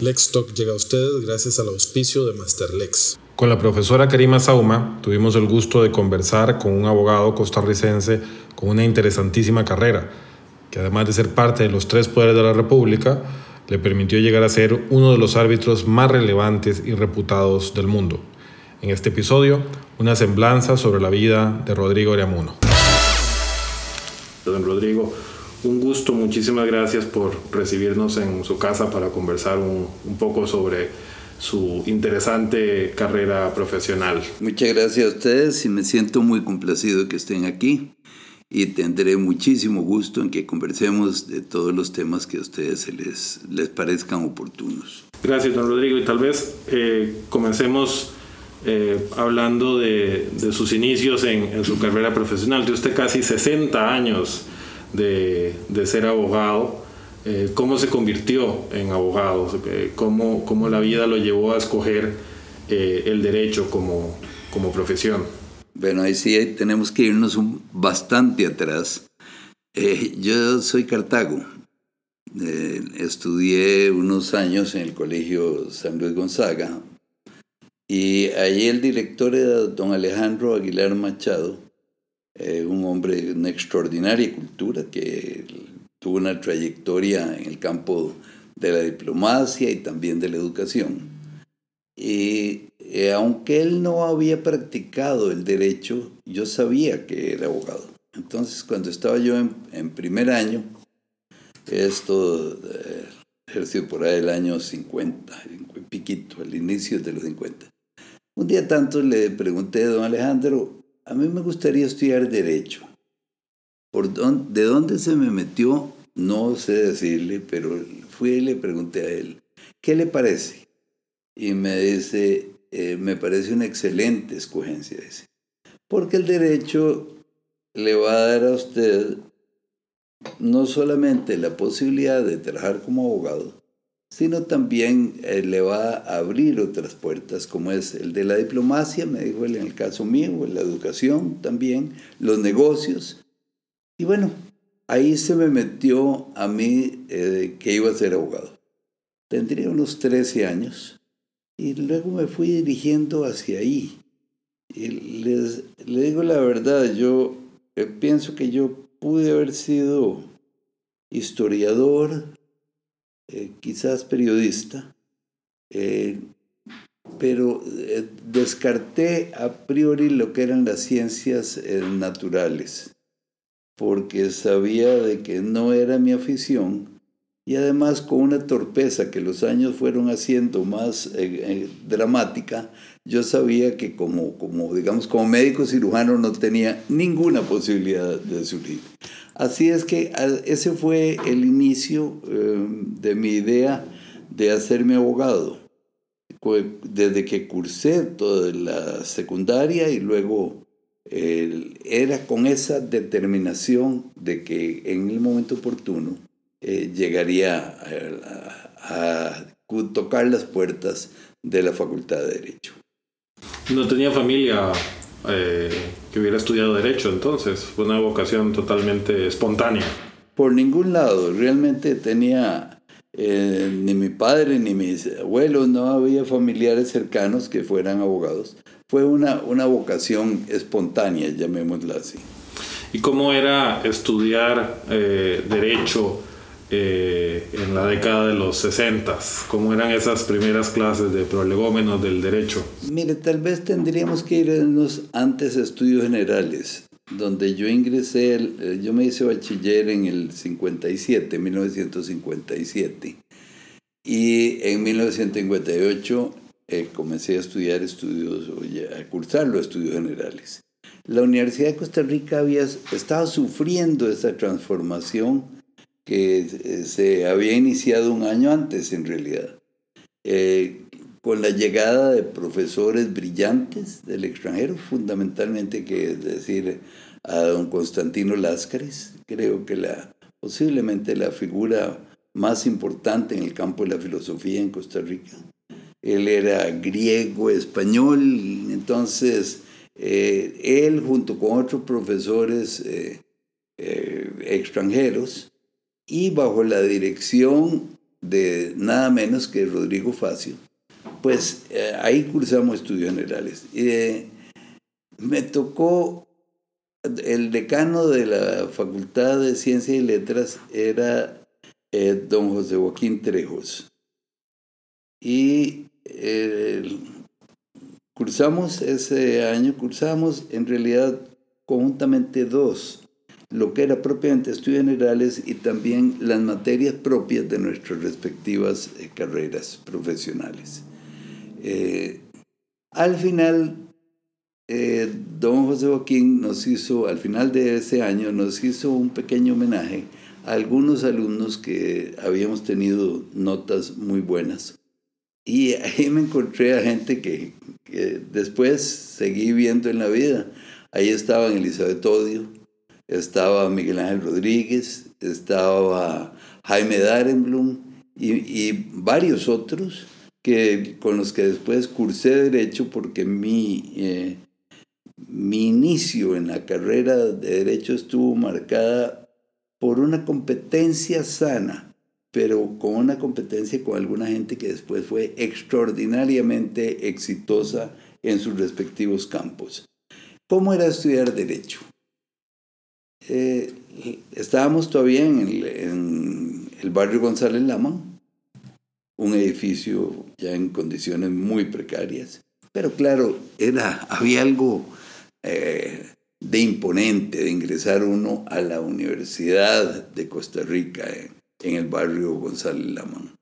Lex Talk llega a ustedes gracias al auspicio de Masterlex. Con la profesora Karima Sauma tuvimos el gusto de conversar con un abogado costarricense con una interesantísima carrera, que además de ser parte de los tres poderes de la República, le permitió llegar a ser uno de los árbitros más relevantes y reputados del mundo. En este episodio, una semblanza sobre la vida de Rodrigo Ariamuno. Don Rodrigo, un gusto, muchísimas gracias por recibirnos en su casa para conversar un, un poco sobre su interesante carrera profesional. Muchas gracias a ustedes y me siento muy complacido que estén aquí y tendré muchísimo gusto en que conversemos de todos los temas que a ustedes se les, les parezcan oportunos. Gracias, don Rodrigo. Y tal vez eh, comencemos eh, hablando de, de, sus inicios en, en, su carrera profesional. Tiene usted casi 60 años de, de ser abogado. Eh, ¿Cómo se convirtió en abogado? ¿Cómo, ¿Cómo, la vida lo llevó a escoger el derecho como, como profesión? Bueno, ahí sí tenemos que irnos un, bastante atrás. Eh, yo soy Cartago. Eh, estudié unos años en el Colegio San Luis Gonzaga y allí el director era don Alejandro Aguilar Machado, eh, un hombre de una extraordinaria cultura que tuvo una trayectoria en el campo de la diplomacia y también de la educación. Y eh, aunque él no había practicado el derecho, yo sabía que era abogado. Entonces, cuando estaba yo en, primer año, esto eh, ejerció por ahí el año 50, piquito, al inicio de los 50. Un día tanto le pregunté a don Alejandro, a mí me gustaría estudiar derecho. ¿Por ¿De dónde se me metió? No sé decirle, pero fui y le pregunté a él, ¿qué le parece? Y me dice, eh, me parece una excelente escogencia ese. Porque el derecho le va a dar a usted no solamente la posibilidad de trabajar como abogado, sino también eh, le va a abrir otras puertas, como es el de la diplomacia, me dijo él en el caso mío, la educación también, los negocios. Y bueno, ahí se me metió a mí eh, que iba a ser abogado. Tendría unos 13 años y luego me fui dirigiendo hacia ahí. Y les, le digo la verdad, yo eh, pienso que yo pude haber sido historiador, eh, quizás periodista, eh, pero descarté a priori lo que eran las ciencias naturales, porque sabía de que no era mi afición y además con una torpeza que los años fueron haciendo más eh, eh, dramática, yo sabía que como, como, digamos, como médico cirujano no tenía ninguna posibilidad de surgir. Así es que ese fue el inicio eh, de mi idea de hacerme abogado. Desde que cursé toda la secundaria y luego era con esa determinación de que en el momento oportuno eh, llegaría a, tocar las puertas de la Facultad de Derecho. No tenía familia eh, que hubiera estudiado Derecho entonces, fue una vocación totalmente espontánea. Por ningún lado, realmente tenía eh, ni mi padre ni mis abuelos, no había familiares cercanos que fueran abogados. Fue una, una vocación espontánea, llamémosla así. ¿Y cómo era estudiar Derecho? Eh, en la década de los 60? ¿Cómo eran esas primeras clases de prolegómenos del derecho? Mire, tal vez tendríamos que irnos antes a estudios generales, donde yo ingresé, eh, yo me hice bachiller en el 57, 1957, y en 1958 eh, comencé a estudiar estudios, a cursar los estudios generales. La Universidad de Costa Rica había, estaba sufriendo esa transformación que eh, se había iniciado un año antes en realidad, eh, con la llegada de profesores brillantes del extranjero, fundamentalmente que es decir a don Constantino Láscares, creo que la, posiblemente la figura más importante en el campo de la filosofía en Costa Rica. Él era griego, español, entonces eh, él junto con otros profesores extranjeros y bajo la dirección de nada menos que Rodrigo Facio, pues eh, ahí cursamos estudios generales. Eh, me tocó, el decano de la Facultad de Ciencias y Letras era eh, don José Joaquín Trejos. Y cursamos ese año, cursamos en realidad conjuntamente dos, lo que era propiamente estudios generales y también las materias propias de nuestras respectivas carreras profesionales. Eh, al final, eh, don José Joaquín nos hizo, al final de ese año, nos hizo un pequeño homenaje a algunos alumnos que habíamos tenido notas muy buenas. Y ahí me encontré a gente que, después seguí viendo en la vida. Ahí estaban Elizabeth Odio, estaba Miguel Ángel Rodríguez, estaba Jaime Darenblum y, y varios otros que, con los que después cursé derecho porque mi, eh, mi inicio en la carrera de derecho estuvo marcada por una competencia sana, pero con una competencia con alguna gente que después fue extraordinariamente exitosa en sus respectivos campos. ¿Cómo era estudiar derecho? Eh, estábamos todavía en el, barrio González Lama, un edificio ya en condiciones muy precarias. Pero claro, era, había algo eh, de imponente de ingresar uno a la Universidad de Costa Rica en, el barrio González Lamán.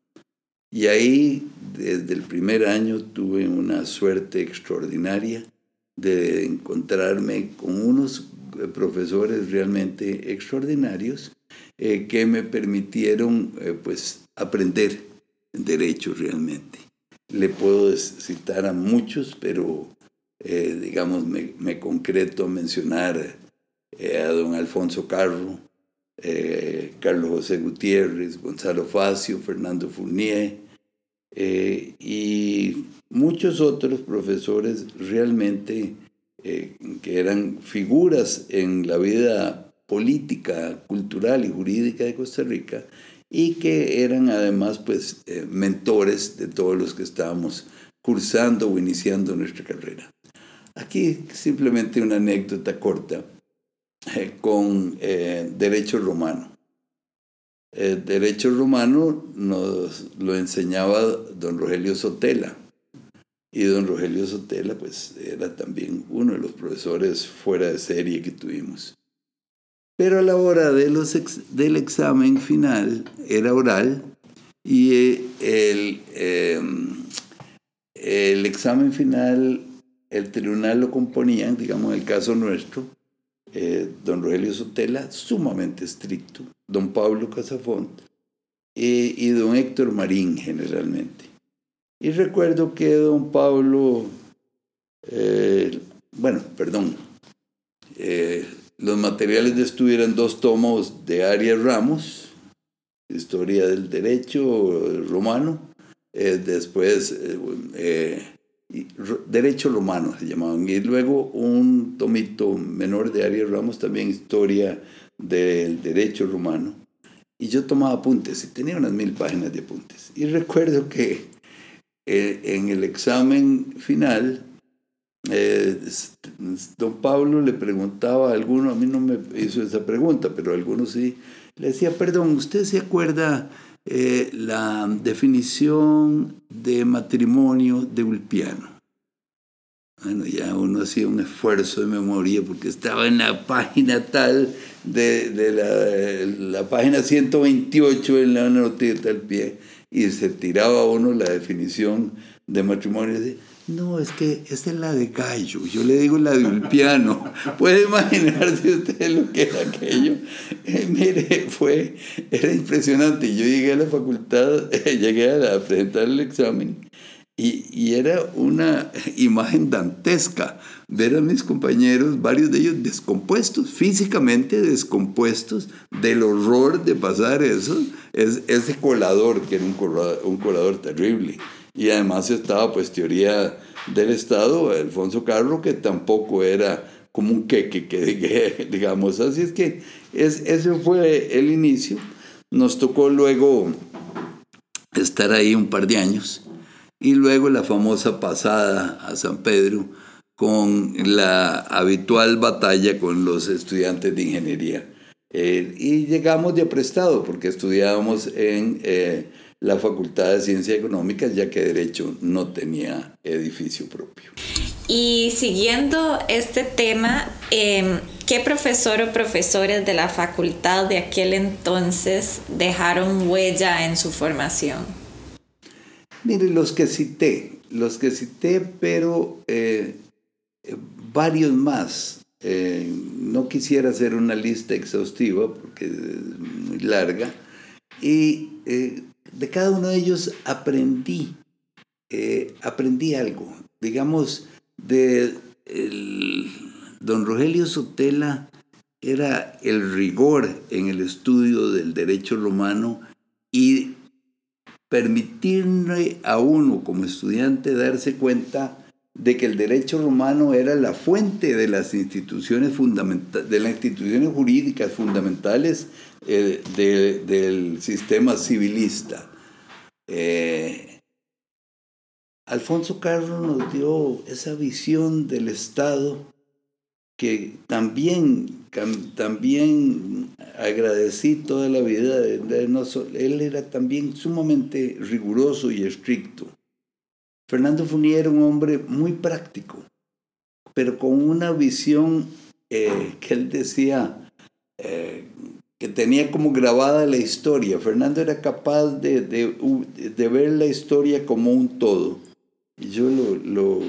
Y ahí, desde el primer año, tuve una suerte extraordinaria de encontrarme con unos profesores realmente extraordinarios eh, que me permitieron eh, pues aprender derecho realmente. Le puedo citar a muchos, pero eh, digamos, me, concreto a mencionar a don Alfonso Carro, Carlos José Gutiérrez, Gonzalo Facio, Fernando Fournier y muchos otros profesores realmente que eran figuras en la vida política, cultural y jurídica de Costa Rica y que eran además pues eh, mentores de todos los que estábamos cursando o iniciando nuestra carrera. Aquí simplemente una anécdota corta eh, con eh, derecho romano. derecho romano nos lo enseñaba don Rogelio Sotela. Y don Rogelio Sotela pues era también uno de los profesores fuera de serie que tuvimos. Pero a la hora de los del examen final era oral y eh, el, em, el examen final, el tribunal lo componían, digamos en el caso nuestro, eh, don Rogelio Sotela, sumamente estricto, don Pablo Casafont y don Héctor Marín generalmente. Y recuerdo que don Pablo, eh, bueno, perdón, los materiales de estudio eran dos tomos de Arias Ramos, Historia del Derecho Romano, eh, después eh, eh, Derecho Romano se llamaban, y luego un tomito menor de Arias Ramos, también Historia del Derecho Romano. Y yo tomaba apuntes y tenía unas mil páginas de apuntes. Y recuerdo que en el examen final eh, don Pablo le preguntaba a alguno, a mí no me hizo esa pregunta, pero a algunos sí, le decía, perdón, ¿usted se acuerda eh, la definición de matrimonio de Ulpiano? Bueno, ya uno hacía un esfuerzo de memoria porque estaba en la página tal de, la, la, página 128 en la notita al pie y se tiraba uno la definición de matrimonio. No, es que esa es la de Gallo, yo le digo la de Ulpiano. Puede imaginarse usted lo que era aquello. Eh, mire, fue, era impresionante. Yo llegué a la facultad, llegué a, presentar el examen y, y, era una imagen dantesca ver a mis compañeros, varios de ellos descompuestos, físicamente descompuestos del horror de pasar eso, es, ese colador, que era un colador, terrible y además estaba pues teoría del Estado, Alfonso Carro, que tampoco era como un queque, que, digamos, así es que es, ese fue el inicio. Nos tocó luego estar ahí un par de años y luego la famosa pasada a San Pedro con la habitual batalla con los estudiantes de ingeniería. Eh, y llegamos de prestado porque estudiábamos en eh, la Facultad de Ciencias Económicas ya que Derecho no tenía edificio propio. Y siguiendo este tema, em, ¿qué profesor o profesores de la facultad de aquel entonces dejaron huella en su formación? Mire, los que cité, los que cité, pero eh, varios más. Eh, no quisiera hacer una lista exhaustiva porque es muy larga. Y eh, de cada uno de ellos aprendí, aprendí algo. Digamos, de don Rogelio Sotela era el rigor en el estudio del derecho romano y permitirle a uno como estudiante darse cuenta de que el derecho romano era la fuente de las instituciones de las instituciones jurídicas fundamentales eh, del sistema civilista. Eh, Alfonso Carlos nos dio esa visión del Estado que también, también agradecí toda la vida. él era también sumamente riguroso y estricto. Fernando Funier era un hombre muy práctico, pero con una visión eh, que él decía eh, que tenía como grabada la historia. Fernando era capaz de, de ver la historia como un todo y yo lo, lo,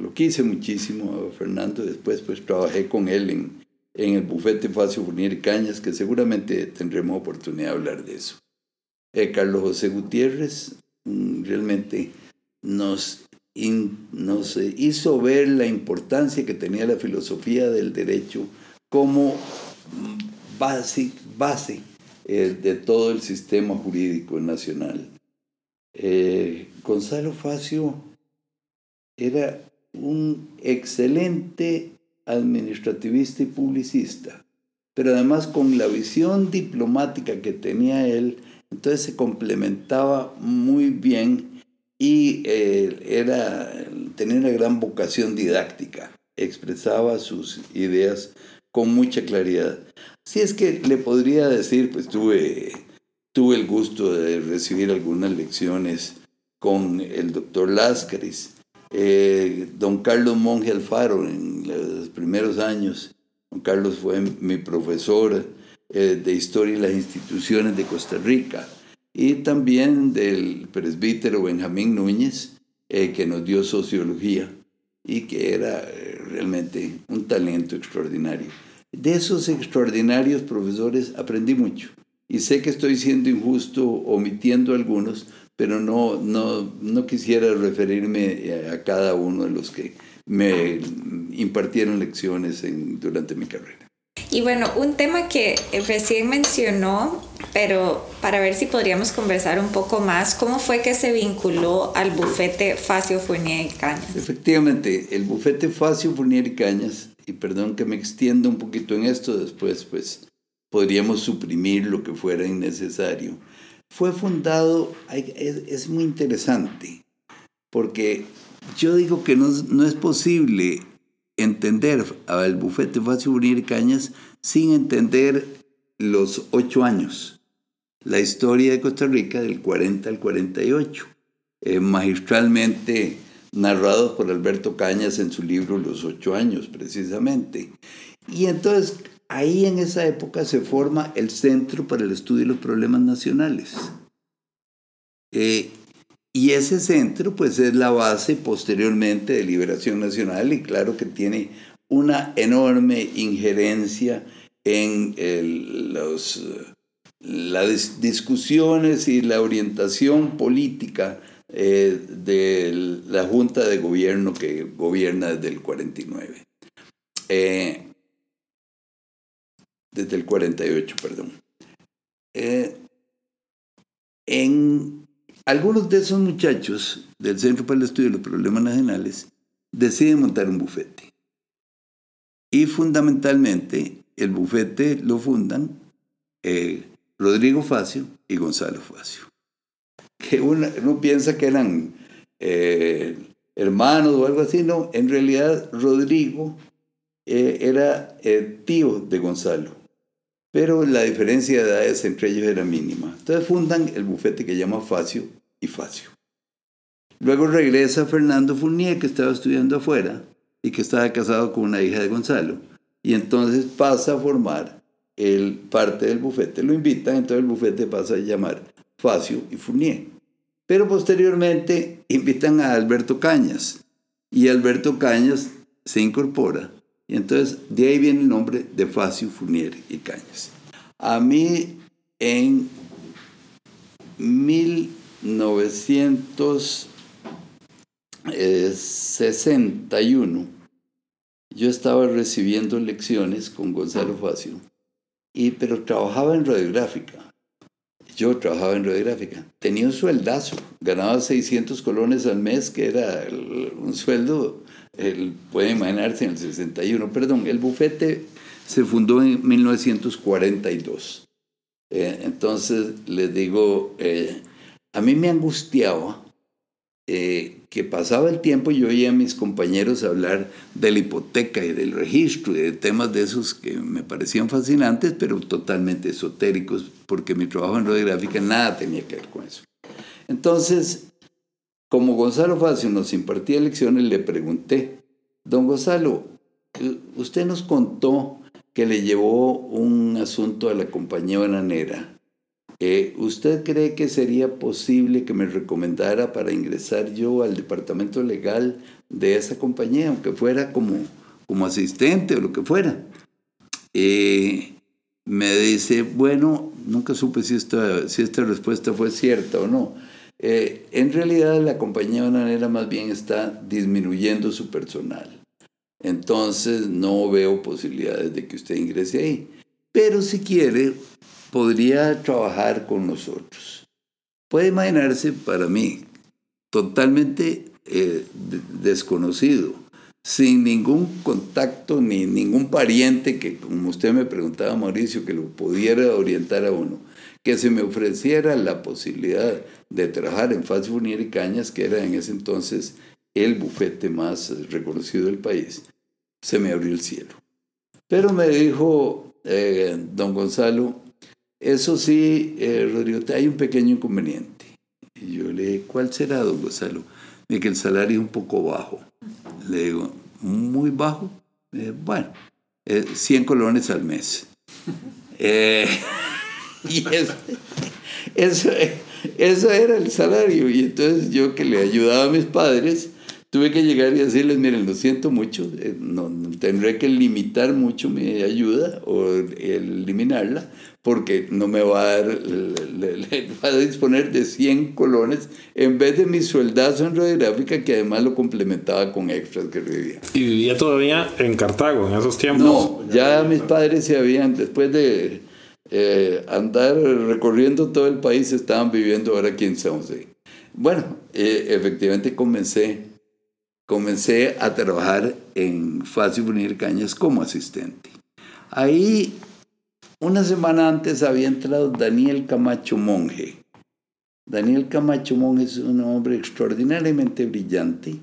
lo, quise muchísimo a Fernando, después pues trabajé con él en, en el bufete Facio Fournier Cañas, que seguramente tendremos oportunidad de hablar de eso. Eh, Carlos José Gutiérrez mm, realmente nos, nos hizo ver la importancia que tenía la filosofía del derecho como base, base eh, de todo el sistema jurídico nacional. Eh, Gonzalo Facio era un excelente administrativista y publicista, pero además con la visión diplomática que tenía él, entonces se complementaba muy bien y eh, era, tenía una gran vocación didáctica, expresaba sus ideas con mucha claridad. Si es que le podría decir, pues tuve, tuve el gusto de recibir algunas lecciones con el doctor Láscaris, eh, don Carlos Monge Alfaro en los primeros años. Don Carlos fue mi profesor eh, de Historia y las Instituciones de Costa Rica y también del presbítero Benjamín Núñez, eh, que nos dio sociología y que era realmente un talento extraordinario. De esos extraordinarios profesores aprendí mucho y sé que estoy siendo injusto omitiendo algunos, pero no, no, no quisiera referirme a cada uno de los que me impartieron lecciones en, durante mi carrera. Y bueno, un tema que recién mencionó, pero para ver si podríamos conversar un poco más, ¿cómo fue que se vinculó al bufete Facio Fournier y Cañas? Efectivamente, el bufete Facio Fournier y Cañas, y perdón que me extienda un poquito en esto, después pues podríamos suprimir lo que fuera innecesario fue fundado, es, muy interesante, porque yo digo que no, no es posible entender al bufete Facio Unir Cañas sin entender los ocho años, la historia de Costa Rica del 40 al 48, eh, magistralmente narrados por Alberto Cañas en su libro Los ocho años, precisamente. Y entonces ahí en esa época se forma el Centro para el Estudio de los Problemas Nacionales. Eh, y ese centro pues es la base posteriormente de Liberación Nacional y claro que tiene una enorme injerencia en los, las discusiones y la orientación política eh, de la Junta de Gobierno que gobierna desde el 49 desde el 48, perdón. Eh, en algunos de esos muchachos del Centro para el Estudio de los Problemas Nacionales deciden montar un bufete. Y fundamentalmente el bufete lo fundan eh, Rodrigo Facio y Gonzalo Facio. que uno, piensa que eran eh, hermanos o algo así, no, en realidad Rodrigo eh, era tío de Gonzalo, pero la diferencia de edades entre ellos era mínima. Entonces fundan el bufete que llama Facio y Facio. Luego regresa Fernando Fournier, que estaba estudiando afuera y que estaba casado con una hija de Gonzalo, y entonces pasa a formar el parte del bufete. Lo invitan, entonces el bufete pasa a llamar Facio y Fournier. Pero posteriormente invitan a Alberto Cañas y Alberto Cañas se incorpora y entonces de ahí viene el nombre de Facio, Fournier y Cañas. A mí en 1961 yo estaba recibiendo lecciones con Gonzalo Facio, y, pero trabajaba en radiográfica yo trabajaba en radiográfica. Tenía un sueldazo, ganaba 600 colones al mes, que era un sueldo, el, pueden imaginarse, en el 61. Perdón, el bufete se fundó en 1942. Eh, entonces, les digo, eh, a mí me angustiaba eh, que pasaba el tiempo y yo oía a mis compañeros hablar de la hipoteca y del registro y de temas de esos que me parecían fascinantes, pero totalmente esotéricos, porque mi trabajo en radiográfica nada tenía que ver con eso. Entonces, como Gonzalo Facio nos impartía lecciones, le pregunté, don Gonzalo, usted nos contó que le llevó un asunto a la compañía bananera eh, ¿Usted cree que sería posible que me recomendara para ingresar yo al departamento legal de esa compañía, aunque fuera como, como asistente o lo que fuera? Eh, me dice, bueno, nunca supe si esta, si esta respuesta fue cierta o no. Eh, en realidad la compañía bananera más bien está disminuyendo su personal. Entonces no veo posibilidades de que usted ingrese ahí. Pero si quiere, podría trabajar con nosotros. Puede imaginarse para mí, totalmente eh, desconocido, sin ningún contacto ni ningún pariente que, como usted me preguntaba, Mauricio, que lo pudiera orientar a uno, que se me ofreciera la posibilidad de trabajar en Faz Furnier y Cañas, que era en ese entonces el bufete más reconocido del país, se me abrió el cielo. Pero me dijo eh, don Gonzalo, eso sí, eh, Rodrigo, hay un pequeño inconveniente. Y yo le dije, ¿cuál será, don Gonzalo? De que el salario es un poco bajo. Le digo, ¿muy bajo? bueno, 100 colones al mes. Eh, y eso, eso, era el salario. Y entonces yo que le ayudaba a mis padres, tuve que llegar y decirles, miren, lo siento mucho, eh, no, tendré que limitar mucho mi ayuda o eliminarla, porque no me va a dar, le, va a disponer de 100 colones en vez de mi sueldazo en radiográfica que además lo complementaba con extras que vivía. ¿Y vivía todavía en Cartago en esos tiempos? No, ya mis padres se habían, después de eh, andar recorriendo todo el país, estaban viviendo ahora aquí en San José. Bueno, eh, efectivamente comencé, comencé a trabajar en Fácil Unir Cañas como asistente. Ahí una semana antes había entrado Daniel Camacho Monje. Daniel Camacho Monje es un hombre extraordinariamente brillante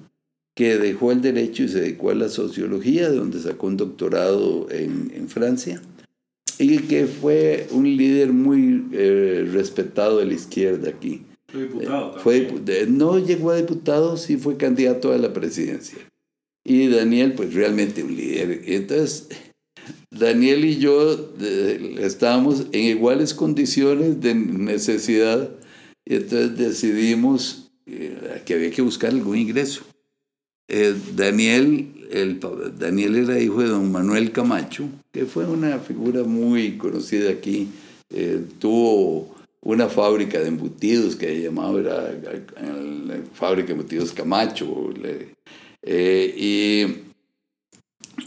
que dejó el derecho y se dedicó a la sociología, de donde sacó un doctorado en, Francia, y que fue un líder muy eh, respetado de la izquierda aquí. Fue diputado. fue, no llegó a diputado, sí fue candidato a la presidencia. Y Daniel, pues realmente un líder. Entonces, Daniel y yo estábamos en iguales condiciones de necesidad y entonces decidimos eh, que había que buscar algún ingreso. Eh, Daniel, el, Daniel era hijo de don Manuel Camacho, que fue una figura muy conocida aquí. Eh, tuvo una fábrica de embutidos que llamaba era la fábrica de embutidos Camacho. y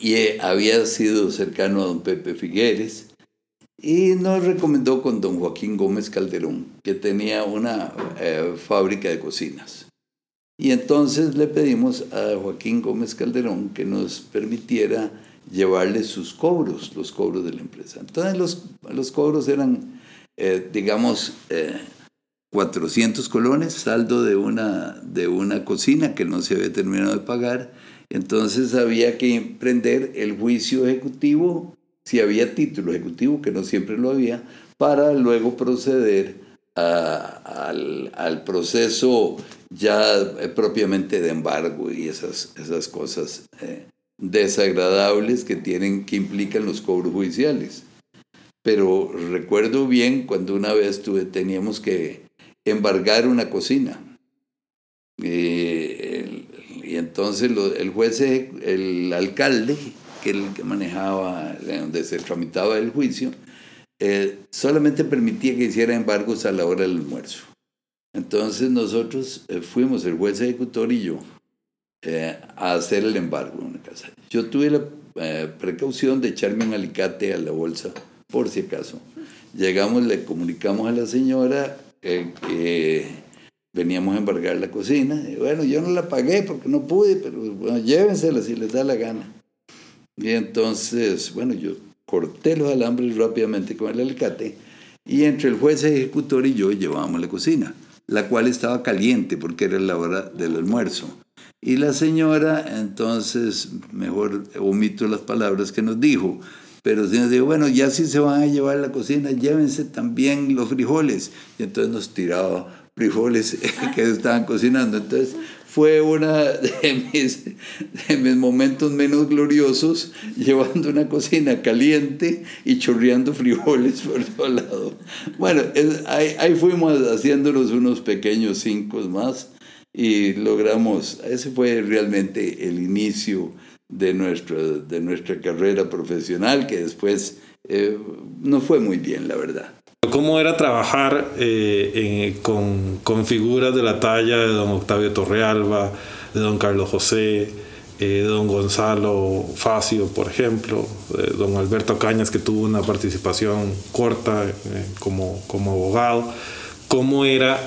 y eh, había sido cercano a don Pepe Figueres y nos recomendó con don Joaquín Gómez Calderón, que tenía una eh, fábrica de cocinas. Y entonces le pedimos a Joaquín Gómez Calderón que nos permitiera llevarle sus cobros, los cobros de la empresa. Entonces los, los cobros eran, eh, digamos, 400 colones, saldo de una, de una cocina que no se había terminado de pagar. Entonces había que emprender el juicio ejecutivo, si había título ejecutivo, que no siempre lo había, para luego proceder al, al, proceso ya eh, propiamente de embargo y esas, esas cosas eh, desagradables que, tienen, que implican los cobros judiciales. Pero recuerdo bien cuando una vez tuve, teníamos que embargar una cocina. Y entonces el juez, el alcalde, que el que manejaba, donde se tramitaba el juicio, eh, solamente permitía que hiciera embargos a la hora del almuerzo. Entonces nosotros eh, fuimos, el juez ejecutor y yo, a hacer el embargo en una casa. Yo tuve la precaución de echarme un alicate a la bolsa, por si acaso. Llegamos, le comunicamos a la señora, que veníamos a embargar la cocina. Y bueno, yo no la pagué porque no pude, pero bueno, llévensela si les da la gana. Y entonces, bueno, yo corté los alambres rápidamente con el alicate y entre el juez ejecutor y yo llevábamos la cocina, la cual estaba caliente porque era la hora del almuerzo. Y la señora, entonces, mejor omito las palabras que nos dijo, pero si nos dijo, bueno, ya si se van a llevar la cocina, llévense también los frijoles. Y entonces nos tiraba frijoles que estaban cocinando. Entonces fue uno de mis, momentos menos gloriosos, llevando una cocina caliente y chorreando frijoles por todo lado. Bueno, ahí, ahí, fuimos haciéndonos unos pequeños cinco más y logramos, ese fue realmente el inicio de, nuestro, de nuestra carrera profesional, que después eh, no fue muy bien, la verdad. ¿Cómo era trabajar eh, con, con, figuras de la talla de don Octavio Torrealba, de don Carlos José, eh, don Gonzalo Facio, por ejemplo, de don Alberto Cañas, que tuvo una participación corta como, como abogado? ¿Cómo era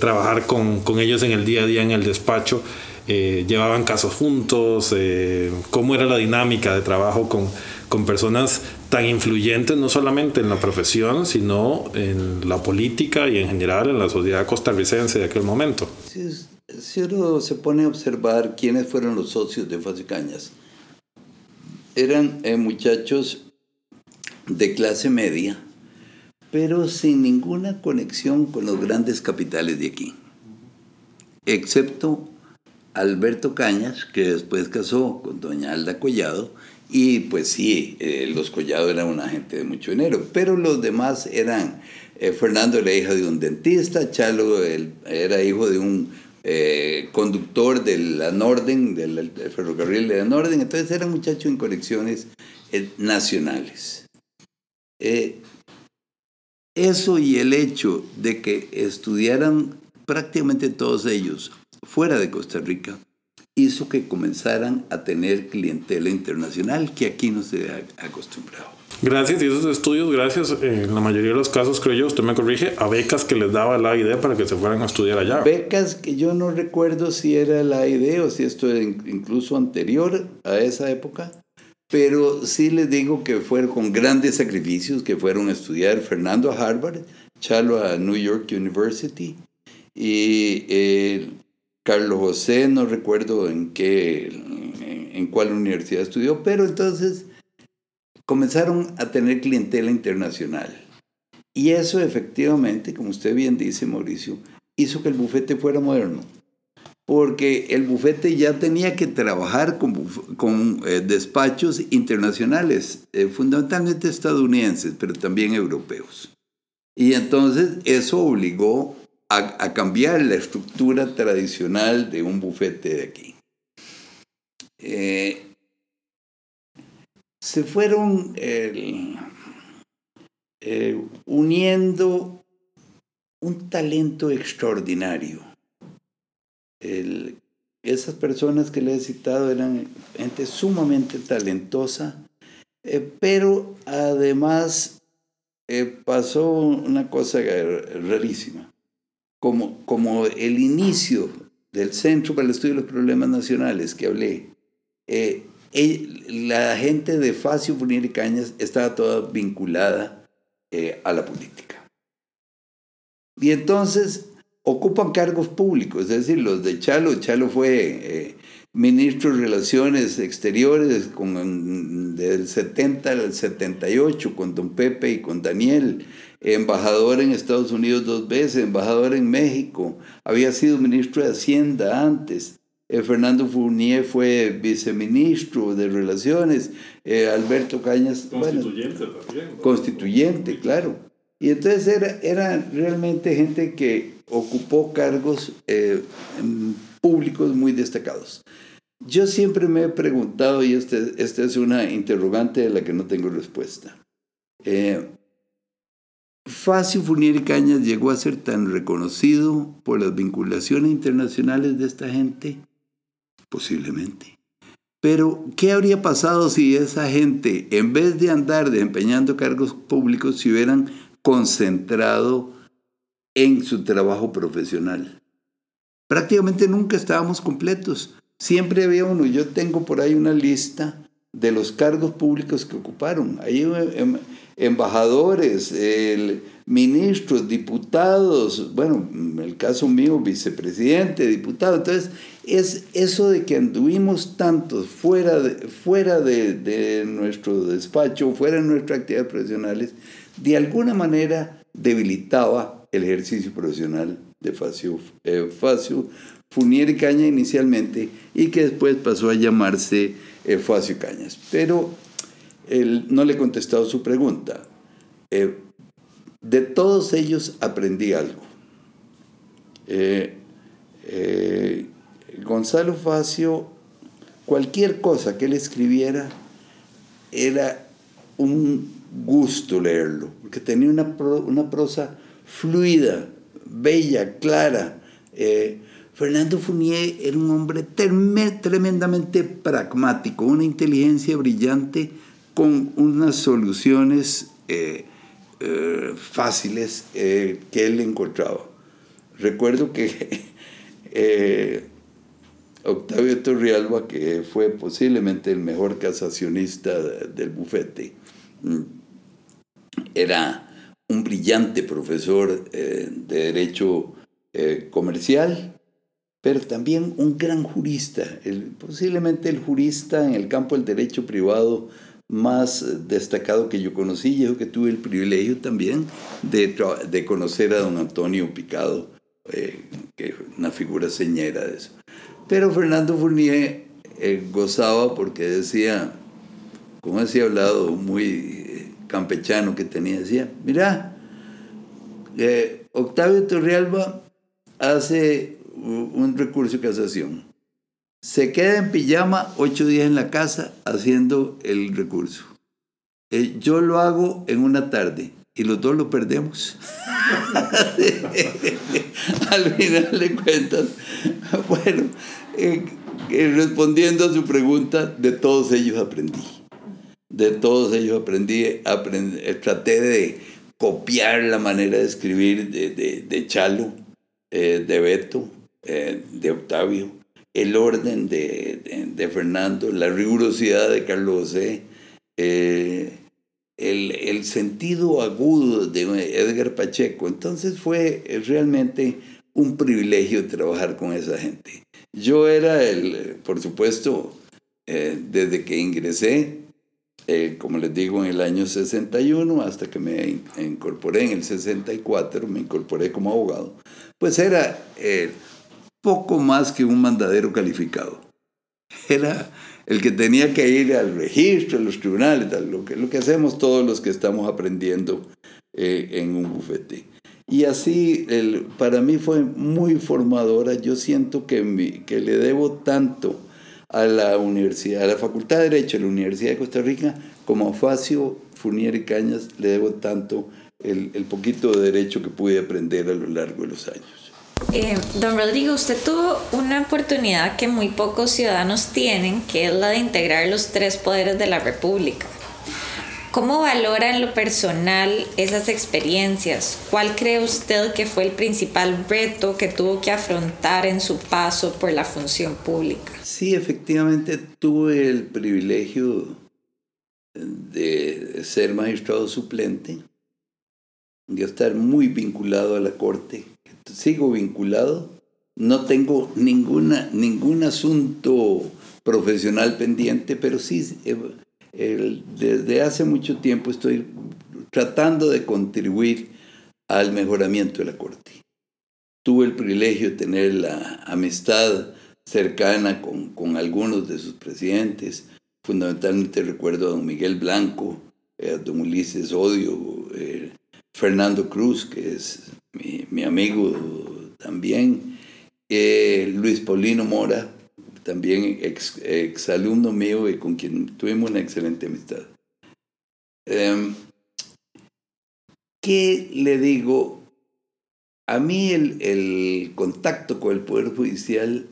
trabajar con, con ellos en el día a día en el despacho? Eh, llevaban casos juntos, eh, cómo era la dinámica de trabajo con, con personas tan influyentes, no solamente en la profesión, sino en la política y en general en la sociedad costarricense de aquel momento. Si, uno se pone a observar quiénes fueron los socios de Fácil Cañas, eran eh, muchachos de clase media, pero sin ninguna conexión con los grandes capitales de aquí, excepto Alberto Cañas, que después casó con doña Alda Collado, y pues sí, eh, los Collado eran una gente de mucho dinero, pero los demás eran, eh, Fernando era hija de un dentista, Chalo era hijo de un eh, conductor de la Norden, del, ferrocarril de la Norden, entonces eran muchachos en conexiones nacionales. Eso y el hecho de que estudiaran prácticamente todos ellos fuera de Costa Rica hizo que comenzaran a tener clientela internacional que aquí no se ha acostumbrado. Gracias, y esos estudios, gracias, en la mayoría de los casos, creo yo, usted me corrige, a becas que les daba la idea para que se fueran a estudiar allá. Becas que yo no recuerdo si era la idea o si esto era incluso anterior a esa época, pero sí les digo que fueron con grandes sacrificios, que fueron a estudiar Fernando a Harvard, Chalo a New York University, y eh, Carlos José, no recuerdo en qué, en, cuál universidad estudió, pero entonces comenzaron a tener clientela internacional. Y eso efectivamente, como usted bien dice, Mauricio, hizo que el bufete fuera moderno. Porque el bufete ya tenía que trabajar con, eh, despachos internacionales, eh, fundamentalmente estadounidenses, pero también europeos. Y entonces eso obligó a, cambiar la estructura tradicional de un bufete de aquí. Eh, se fueron eh, uniendo un talento extraordinario. Esas personas que le he citado eran gente sumamente talentosa, eh, pero además pasó una cosa rarísima como, el inicio del Centro para el Estudio de los Problemas Nacionales que hablé, eh, la gente de Facio Furnier y Cañas estaba toda vinculada eh, a la política. y entonces ocupan cargos públicos, es decir, los de Chalo, Chalo fue eh, ministro de Relaciones Exteriores con, del 70 al 78 con don Pepe y con Daniel, embajador en Estados Unidos dos veces, embajador en México, había sido ministro de Hacienda antes. Eh, Fernando Fournier fue viceministro de Relaciones, eh, Alberto Cañas. Constituyente también. Constituyente, claro. Y entonces era, era realmente gente que ocupó cargos eh, públicos muy destacados. Yo siempre me he preguntado, y esta este es una interrogante de la que no tengo respuesta. Eh, Facio Funier Cañas llegó a ser tan reconocido por las vinculaciones internacionales de esta gente? Posiblemente. Pero, ¿qué habría pasado si esa gente, en vez de andar desempeñando cargos públicos, se hubieran concentrado en su trabajo profesional? Prácticamente nunca estábamos completos. Siempre había uno. Yo tengo por ahí una lista de los cargos públicos que ocuparon. Hay em, embajadores, ministros, diputados, bueno, en el caso mío, vicepresidente, diputado. Entonces, es eso de que anduvimos tantos fuera de, fuera de, nuestro despacho, fuera de nuestras actividades profesionales, de alguna manera debilitaba el ejercicio profesional de Facio, eh, Facio Funier Caña inicialmente y que después pasó a llamarse eh, Facio Cañas. Pero él no le he contestado su pregunta. Eh, de todos ellos aprendí algo. Eh, Gonzalo Facio, cualquier cosa que él escribiera era un gusto leerlo, porque tenía una, una prosa fluida, bella, clara. Fernando Fournier era un hombre tremendamente pragmático, una inteligencia brillante con unas soluciones eh, eh, fáciles eh, que él encontraba. Recuerdo que Octavio Torrialba, que fue posiblemente el mejor casacionista del bufete, mm, era un brillante profesor de derecho comercial pero también un gran jurista, posiblemente el jurista en el campo del derecho privado más destacado que yo conocí. Yo que tuve el privilegio también de, conocer a don Antonio Picado, eh, que es una figura señera de eso. Pero Fernando Fournier eh, gozaba porque decía, como decía hablado muy eh, campechano que tenía, decía, mira, Octavio Torrealba hace un recurso de casación. Se queda en pijama ocho días en la casa haciendo el recurso. Eh, yo lo hago en una tarde y los dos lo perdemos. Al final de cuentas, bueno, eh, eh, respondiendo a su pregunta, de todos ellos aprendí. De todos ellos aprendí, aprendí traté de copiar la manera de escribir de, de, de Chalo, de Beto, eh, de Octavio, el orden de, de, Fernando, la rigurosidad de Carlos José, eh, el, el, sentido agudo de Edgar Pacheco. Entonces fue realmente un privilegio trabajar con esa gente. Yo era el, por supuesto, eh, desde que ingresé, como les digo, en el año 61 hasta que me incorporé en el 64, me incorporé como abogado, pues era poco más que un mandadero calificado. Era el que tenía que ir al registro, a los tribunales, lo, que, lo que hacemos todos los que estamos aprendiendo eh, en un bufete. Y así, el, para mí fue muy formadora. Yo siento que, que le debo tanto a la universidad, a la Facultad de Derecho de la Universidad de Costa Rica, como a Facio Furnier y Cañas, le debo tanto el, el poquito de derecho que pude aprender a lo largo de los años. Eh, don Rodrigo, usted tuvo una oportunidad que muy pocos ciudadanos tienen, que es la de integrar los tres poderes de la República. ¿Cómo valora en lo personal esas experiencias? ¿Cuál cree usted que fue el principal reto que tuvo que afrontar en su paso por la función pública? Sí, efectivamente tuve el privilegio de ser magistrado suplente yo estar muy vinculado a la Corte. Sigo vinculado, no tengo ninguna, ningún asunto profesional pendiente, pero sí, eh, desde hace mucho tiempo estoy tratando de contribuir al mejoramiento de la Corte. Tuve el privilegio de tener la amistad cercana con, con algunos de sus presidentes, fundamentalmente recuerdo a don Miguel Blanco, a eh, don Ulises Odio, eh, Fernando Cruz, que es mi, mi amigo también, eh, Luis Paulino Mora, también ex, ex, alumno mío y con quien tuvimos una excelente amistad. Em, ¿Qué le digo? A mí el, el contacto con el Poder Judicial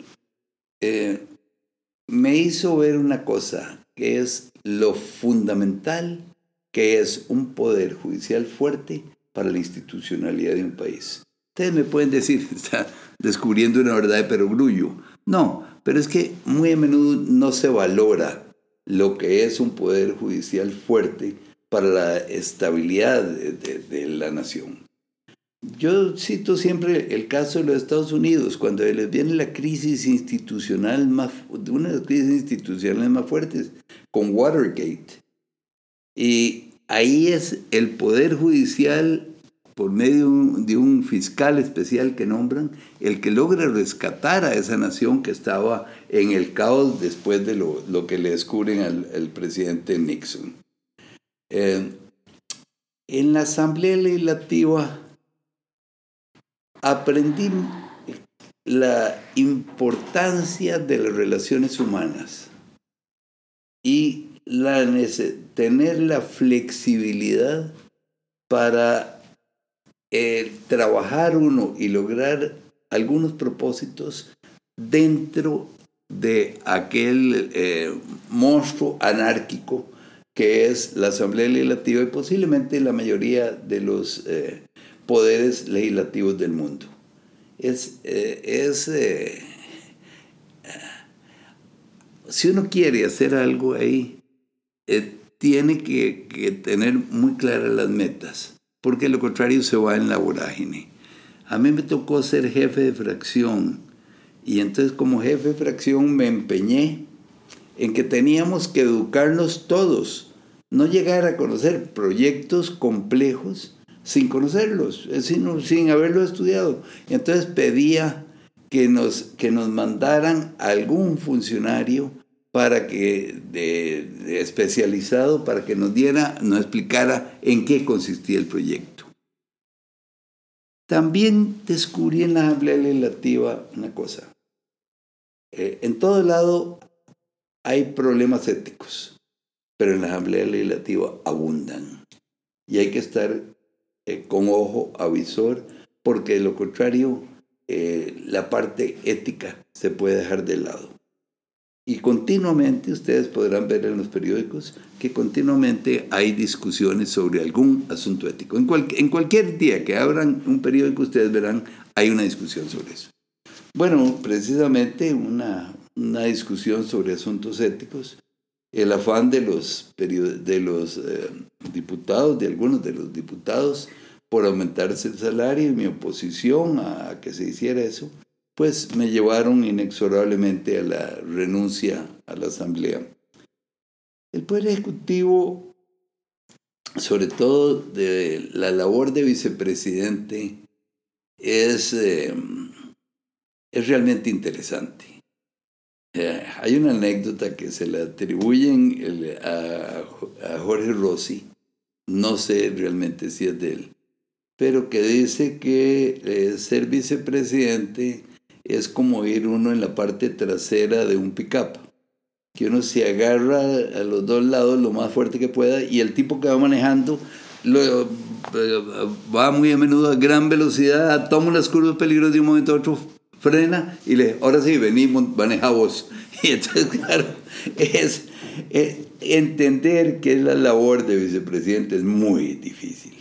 me hizo ver una cosa, que es lo fundamental que es un poder judicial fuerte para la institucionalidad de un país. Ustedes me pueden decir, está descubriendo una verdad de perogrullo. No, pero es que muy a menudo no se valora lo que es un poder judicial fuerte para la estabilidad de la nación. Yo cito siempre el caso de los Estados Unidos, cuando les viene la crisis institucional más, una de las crisis institucionales más fuertes, con Watergate. Y ahí es el Poder Judicial, por medio de un fiscal especial que nombran, el que logra rescatar a esa nación que estaba en el caos después de lo, lo que le descubren al, presidente Nixon. Eh, en la Asamblea Legislativa aprendí la importancia de las relaciones humanas y tener la flexibilidad para eh, trabajar uno y lograr algunos propósitos dentro de aquel eh, monstruo anárquico que es la Asamblea Legislativa y posiblemente la mayoría de los eh, poderes legislativos del mundo. Es, es si uno quiere hacer algo ahí, eh, tiene que, que, tener muy claras las metas, porque lo contrario se va en la vorágine. A mí me tocó ser jefe de fracción y entonces como jefe de fracción me empeñé en que teníamos que educarnos todos, no llegar a conocer proyectos complejos sin conocerlos, sino sin haberlo estudiado. Entonces pedía que nos, que nos mandaran algún funcionario para que de, especializado para que nos diera, nos explicara en qué consistía el proyecto. También descubrí en la Asamblea Legislativa una cosa. Eh, en todo lado hay problemas éticos, pero en la Asamblea Legislativa abundan. Y hay que estar eh, con ojo avisor, porque de lo contrario, eh, la parte ética se puede dejar de lado. Y continuamente ustedes podrán ver en los periódicos que continuamente hay discusiones sobre algún asunto ético. En, en cualquier día que abran un periódico ustedes verán hay una discusión sobre eso. Bueno, precisamente una, una discusión sobre asuntos éticos, el afán de los, de los eh, diputados, de algunos de los diputados, por aumentarse el salario y mi oposición a que se hiciera eso, pues me llevaron inexorablemente a la renuncia a la Asamblea. El Poder Ejecutivo, sobre todo de la labor de vicepresidente, es, eh, es realmente interesante. Eh, hay una anécdota que se le atribuyen a, a Jorge Rossi, no sé realmente si es de él, pero que dice que eh, ser vicepresidente es como ir uno en la parte trasera de un pickup. Que uno se agarra a los dos lados lo más fuerte que pueda y el tipo que va manejando lo, va muy a menudo a gran velocidad, toma las curvas peligrosas de un momento a otro, frena y le, ahora sí, venimos, maneja vos. Y entonces, claro, es, eh, entender que la labor de vicepresidente es muy difícil,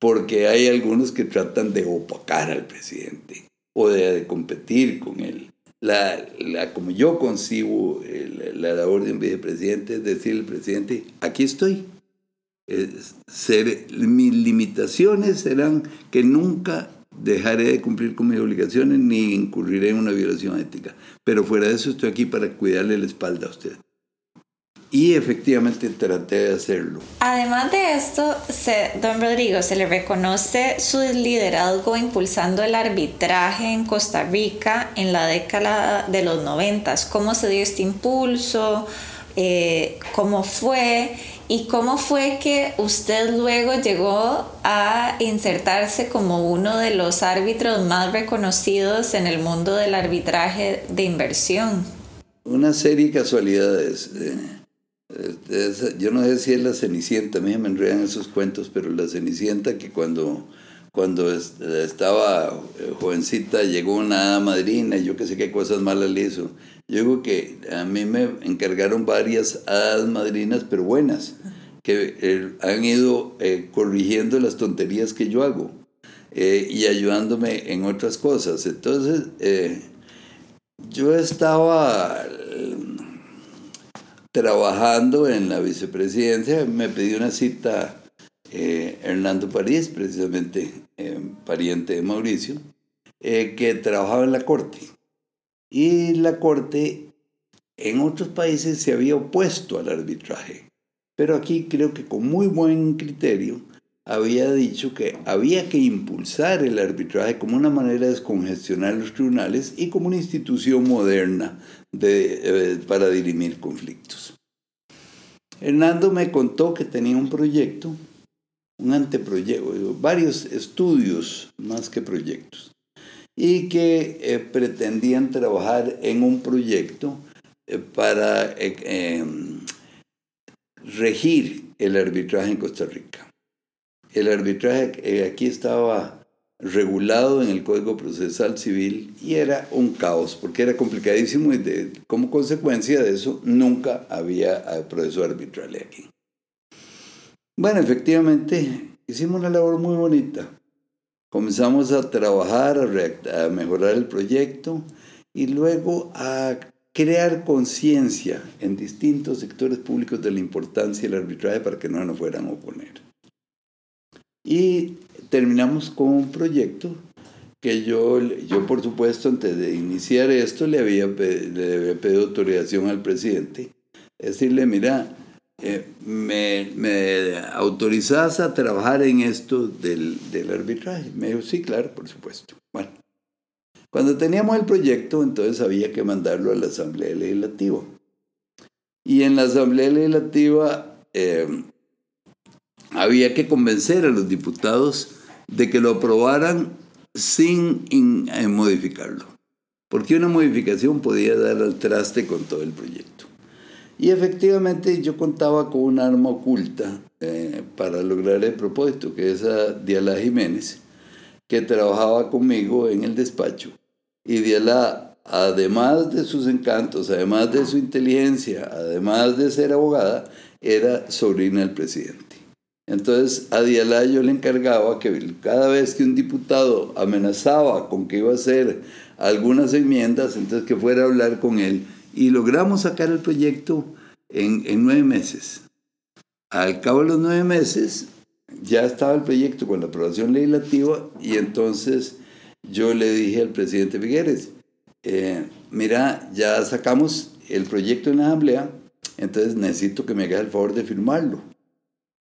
porque hay algunos que tratan de opacar al presidente o de, competir con él. La, la, como yo concibo la labor de un vicepresidente es decirle al presidente, aquí estoy, mis limitaciones serán que nunca dejaré de cumplir con mis obligaciones ni incurriré en una violación ética. Pero fuera de eso estoy aquí para cuidarle la espalda a usted. Y efectivamente traté de hacerlo. Además de esto, se, don Rodrigo, se le reconoce su liderazgo impulsando el arbitraje en Costa Rica en la década de los noventas. ¿Cómo se dio este impulso? Eh, ¿Cómo fue? ¿Y cómo fue que usted luego llegó a insertarse como uno de los árbitros más reconocidos en el mundo del arbitraje de inversión? Una serie de casualidades. yo no sé si es la Cenicienta, a mí me enredan esos cuentos, pero la Cenicienta que cuando, cuando estaba eh, jovencita llegó una madrina y yo que sé qué cosas malas le hizo yo digo que a mí me encargaron varias hadas madrinas, pero buenas, que eh, han ido eh, corrigiendo las tonterías que yo hago eh, y ayudándome en otras cosas. Entonces, yo estaba trabajando en la vicepresidencia, me pidió una cita Hernando París, precisamente pariente de Mauricio, que trabajaba en la corte. Y la Corte en otros países se había opuesto al arbitraje, pero aquí creo que con muy buen criterio había dicho que había que impulsar el arbitraje como una manera de descongestionar los tribunales y como una institución moderna de, eh, para dirimir conflictos. Hernando me contó que tenía un proyecto, un anteproyecto, varios estudios más que proyectos, y que eh, pretendían trabajar en un proyecto eh, para eh, em, regir el arbitraje en Costa Rica. El arbitraje aquí estaba regulado en el Código Procesal Civil y era un caos porque era complicadísimo y como consecuencia de eso nunca había proceso arbitral aquí. Bueno, efectivamente hicimos una labor muy bonita Comenzamos a trabajar, a, mejorar el proyecto y luego a crear conciencia en distintos sectores públicos de la importancia del arbitraje para que no nos fueran a oponer. Y terminamos con un proyecto que yo, yo por supuesto, antes de iniciar esto, le había, le había pedido autorización al presidente. Decirle, mira, eh, me, me, autorizás a trabajar en esto del, del, arbitraje. Me dijo, sí, claro, por supuesto. Bueno, cuando teníamos el proyecto, entonces había que mandarlo a la Asamblea Legislativa. Y en la Asamblea Legislativa eh, había que convencer a los diputados de que lo aprobaran sin eh, modificarlo. Porque una modificación podía dar al traste con todo el proyecto. Y efectivamente yo contaba con un arma oculta eh, para lograr el propósito, que es a Diala Jiménez, que trabajaba conmigo en el despacho. Y Diala, además de sus encantos, además de su inteligencia, además de ser abogada, era sobrina del presidente. Entonces a Diala yo le encargaba que cada vez que un diputado amenazaba con que iba a hacer algunas enmiendas, entonces que fuera a hablar con él y logramos sacar el proyecto en, nueve meses. Al cabo de los nueve meses ya estaba el proyecto con la aprobación legislativa y entonces yo le dije al presidente Figueres, eh, mira, ya sacamos el proyecto en la asamblea, entonces necesito que me hagas el favor de firmarlo.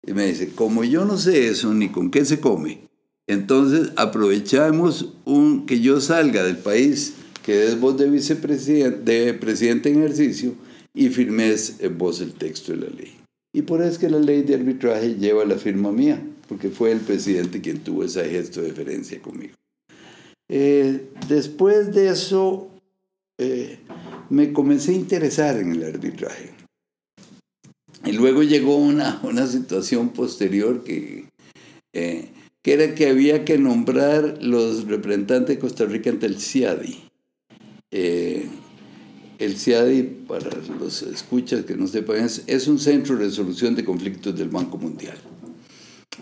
Y me dice, como yo no sé eso ni con qué se come, entonces aprovechamos un, que yo salga del país que es voz de vicepresidente, de presidente en ejercicio, y firmes en voz el texto de la ley. Y por eso es que la ley de arbitraje lleva la firma mía, porque fue el presidente quien tuvo ese gesto de deferencia conmigo. Eh, después de eso, eh, me comencé a interesar en el arbitraje. Y luego llegó una, una situación posterior que, eh, que era que había que nombrar los representantes de Costa Rica ante el CIADI. Eh, el CIADI, para los escuchas que no sepan, es, es, un centro de resolución de conflictos del Banco Mundial.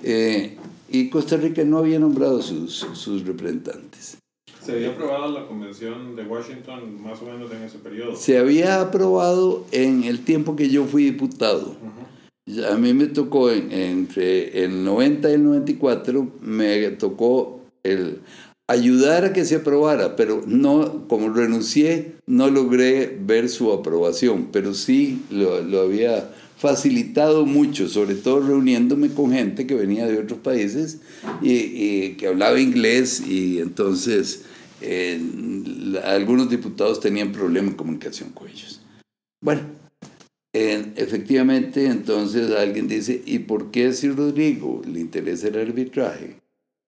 Eh, y Costa Rica no había nombrado sus, sus representantes. ¿Se había aprobado la Convención de Washington más o menos en ese periodo? Se había aprobado en el tiempo que yo fui diputado, a mí me tocó entre el 90 y el 94, me tocó el ayudar a que se aprobara, pero no, como renuncié, no logré ver su aprobación, pero sí lo, había facilitado mucho, sobre todo reuniéndome con gente que venía de otros países y, que hablaba inglés y entonces eh, algunos diputados tenían problemas en comunicación con ellos. Bueno, efectivamente entonces alguien dice, ¿y por qué si Rodrigo le interesa el arbitraje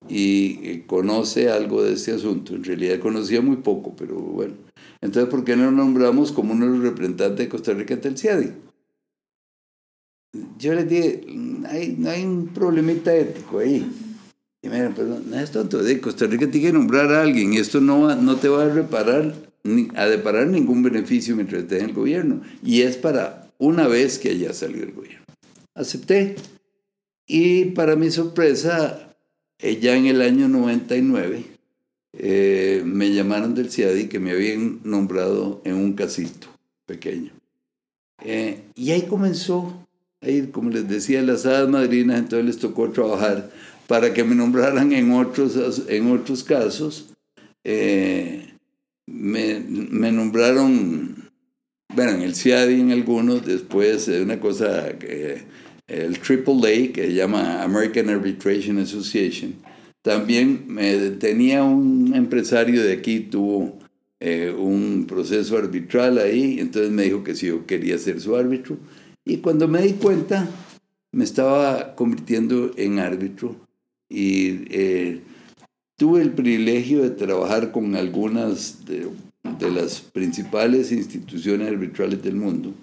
y eh, conoce algo de este asunto? En realidad conocía muy poco, pero bueno. Entonces, ¿por qué no nombramos como uno de los representantes de Costa Rica ante el CIADI? yo les dije, hay, no hay un problemita ético ahí. Y me dijeron, pero no es tonto, de Costa Rica tiene que nombrar a alguien y esto no, no te va a reparar, ni, a deparar ningún beneficio mientras estés en el gobierno. Y es para una vez que haya salido el gobierno. Acepté. Y para mi sorpresa, ya en el año 99, eh, me llamaron del CIADI que me habían nombrado en un casito pequeño. Eh, y ahí comenzó ahí, como les decía, las hadas madrinas, entonces les tocó trabajar para que me nombraran en otros, en otros casos. Eh, me, me, nombraron, bueno, en el CIADI en algunos, después de una cosa, que, el AAA, que se llama American Arbitration Association, también me, tenía un empresario de aquí, tuvo eh, un proceso arbitral ahí, entonces me dijo que si yo quería ser su árbitro, y cuando me di cuenta, me estaba convirtiendo en árbitro y eh, tuve el privilegio de trabajar con algunas de, las principales instituciones arbitrales del mundo.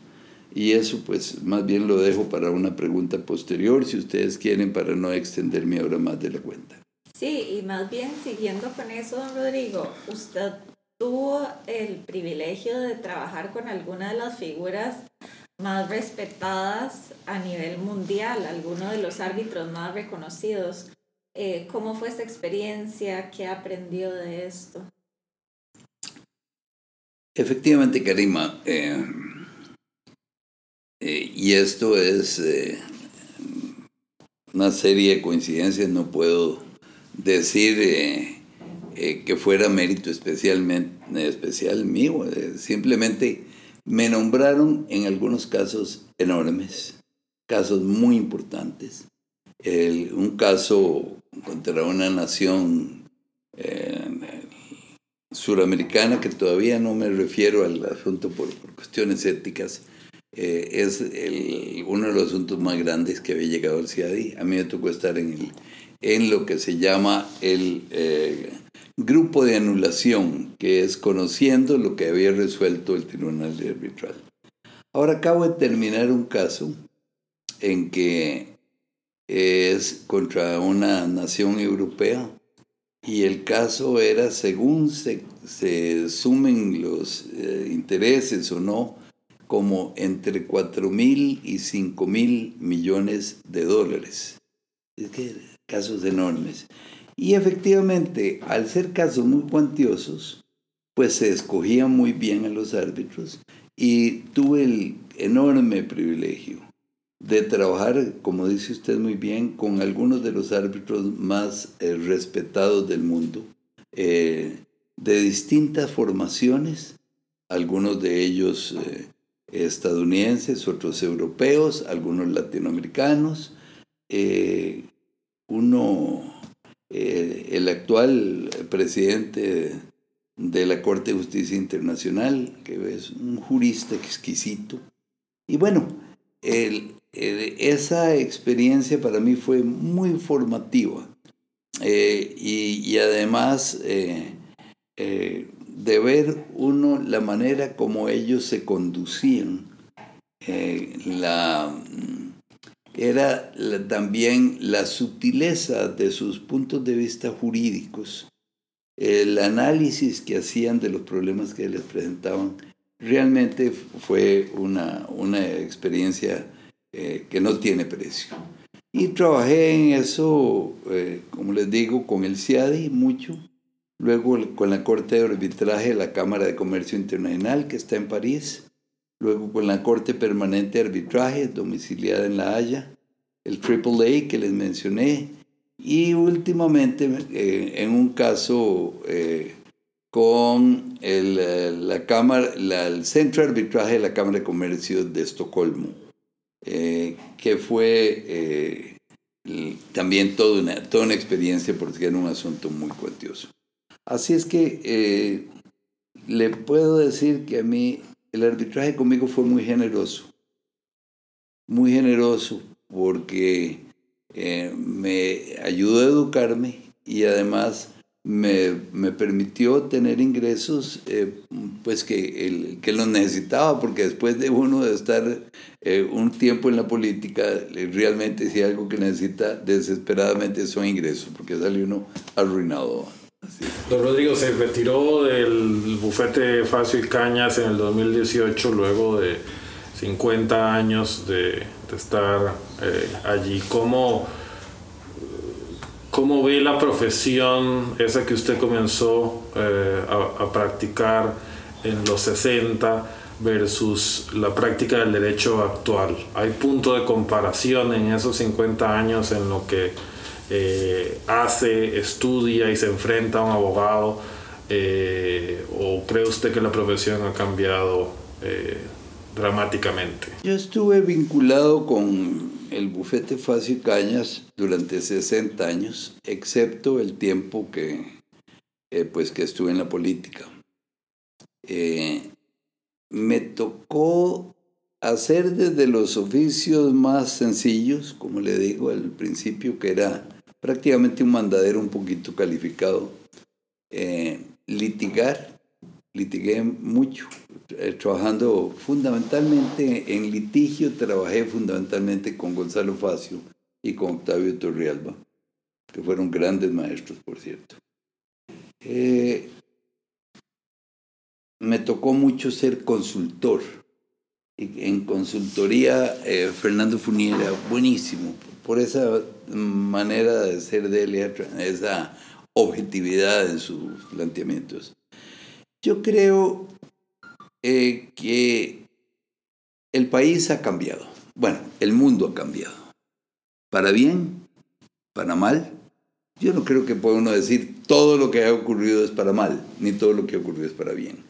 Y eso pues más bien lo dejo para una pregunta posterior, si ustedes quieren, para no extenderme ahora más de la cuenta. Sí, y más bien siguiendo con eso, don Rodrigo, usted tuvo el privilegio de trabajar con alguna de las figuras más respetadas a nivel mundial, algunos de los árbitros más reconocidos. Eh, ¿Cómo fue esta experiencia? ¿Qué aprendió de esto? Efectivamente, Karima, eh, eh, y esto es una serie de coincidencias, no puedo decir que fuera mérito especialmente especial mío, simplemente me nombraron en algunos casos enormes, casos muy importantes. un caso contra una nación eh, suramericana, que todavía no me refiero al asunto por, cuestiones éticas, eh, es uno de los asuntos más grandes que había llegado al CIADI. A mí me tocó estar en, el, en lo que se llama el eh, grupo de anulación, que es conociendo lo que había resuelto el Tribunal de Arbitral. Ahora acabo de terminar un caso en que es contra una nación europea y el caso era según se, sumen los eh, intereses o no, como entre 4 mil y 5 mil millones de dólares. Es que casos enormes. Y efectivamente, al ser casos muy cuantiosos, pues se escogían muy bien a los árbitros y tuve el enorme privilegio de trabajar, como dice usted muy bien, con algunos de los árbitros más eh, respetados del mundo, eh, de distintas formaciones, algunos de ellos eh, estadounidenses, otros europeos, algunos latinoamericanos, uno eh, el actual presidente de la Corte de Justicia Internacional, que es un jurista exquisito. Y bueno, esa experiencia para mí fue muy formativa. Eh, y, además eh, de ver uno la manera como ellos se conducían, la era también la sutileza de sus puntos de vista jurídicos, el análisis que hacían de los problemas que les presentaban, realmente fue una, una experiencia eh, que no tiene precio. Y trabajé en eso, eh, como les digo, con el CIADI mucho, luego con la Corte de Arbitraje de la Cámara de Comercio Internacional que está en París, luego con la Corte Permanente de Arbitraje, domiciliada en La Haya, el AAA que les mencioné, y últimamente eh, en un caso eh, con el, eh, la cámara, el Centro de Arbitraje de la Cámara de Comercio de Estocolmo, que fue también toda una, toda una experiencia porque era un asunto muy cuantioso. Así es que le puedo decir que a mí el arbitraje conmigo fue muy generoso, muy generoso porque eh, me ayudó a educarme y además me, me permitió tener ingresos eh, pues que, el, que los necesitaba, porque después de uno de estar eh, un tiempo en la política, realmente si algo que necesita desesperadamente son ingresos, porque sale uno arruinado. Don Rodrigo se retiró del bufete Facio y Cañas en el 2018 luego de 50 años de, estar eh, allí. ¿Cómo, ¿Cómo ve la profesión esa que usted comenzó eh, a, practicar en los 60 versus la práctica del derecho actual? ¿Hay punto de comparación en esos 50 años en lo que eh, hace, estudia y se enfrenta a un abogado? ¿O cree usted que la profesión ha cambiado dramáticamente. Yo estuve vinculado con el bufete Facio Cañas durante 60 años, excepto el tiempo que, eh, pues que estuve en la política. Eh, me tocó hacer desde los oficios más sencillos, como le digo al principio, que era prácticamente un mandadero un poquito calificado, eh, litigar litigué mucho, eh, trabajando fundamentalmente en litigio, trabajé fundamentalmente con Gonzalo Facio y con Octavio Torrialba, que fueron grandes maestros, por cierto. Eh, me tocó mucho ser consultor. En consultoría, Fernando Funiera, buenísimo, por esa manera de ser de él, esa objetividad en sus planteamientos. Yo creo eh, que el país ha cambiado. Bueno, el mundo ha cambiado. Para bien, para mal. Yo no creo que pueda uno decir todo lo que ha ocurrido es para mal, ni todo lo que ha ocurrido es para bien.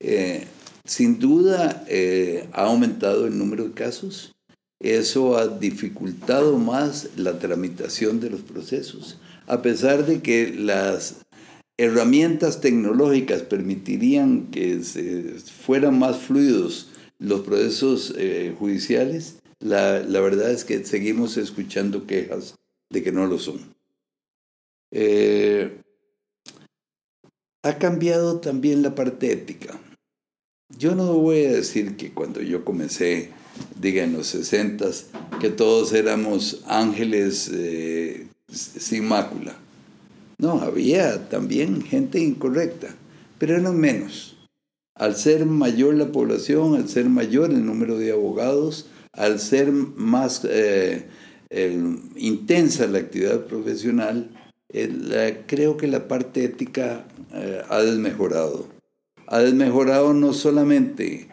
Eh, sin duda eh, ha aumentado el número de casos. Eso ha dificultado más la tramitación de los procesos, a pesar de que las herramientas tecnológicas permitirían que se fueran más fluidos los procesos eh, judiciales, la, verdad es que seguimos escuchando quejas de que no lo son. Eh, ha cambiado también la parte ética. Yo no voy a decir que cuando yo comencé, diga en los 60, que todos éramos ángeles eh, sin mácula. No, había también gente incorrecta, pero eran menos. Al ser mayor la población, al ser mayor el número de abogados, al ser más eh, intensa la actividad profesional, creo que la parte ética eh, ha desmejorado. Ha desmejorado no solamente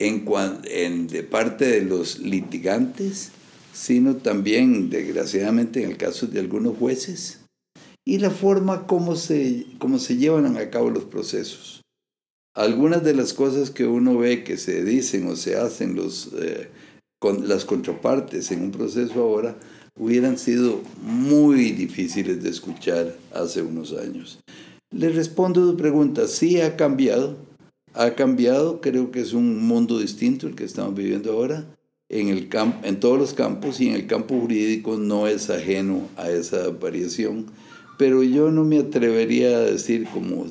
en, en, de parte de los litigantes, sino también, desgraciadamente, en el caso de algunos jueces y la forma como se, se llevan a cabo los procesos. Algunas de las cosas que uno ve que se dicen o se hacen los, eh, con las contrapartes en un proceso ahora hubieran sido muy difíciles de escuchar hace unos años. Le respondo a tu pregunta, sí ha cambiado, ha cambiado, creo que es un mundo distinto el que estamos viviendo ahora en, el en todos los campos y en el campo jurídico no es ajeno a esa variación pero yo no me atrevería a decir, como,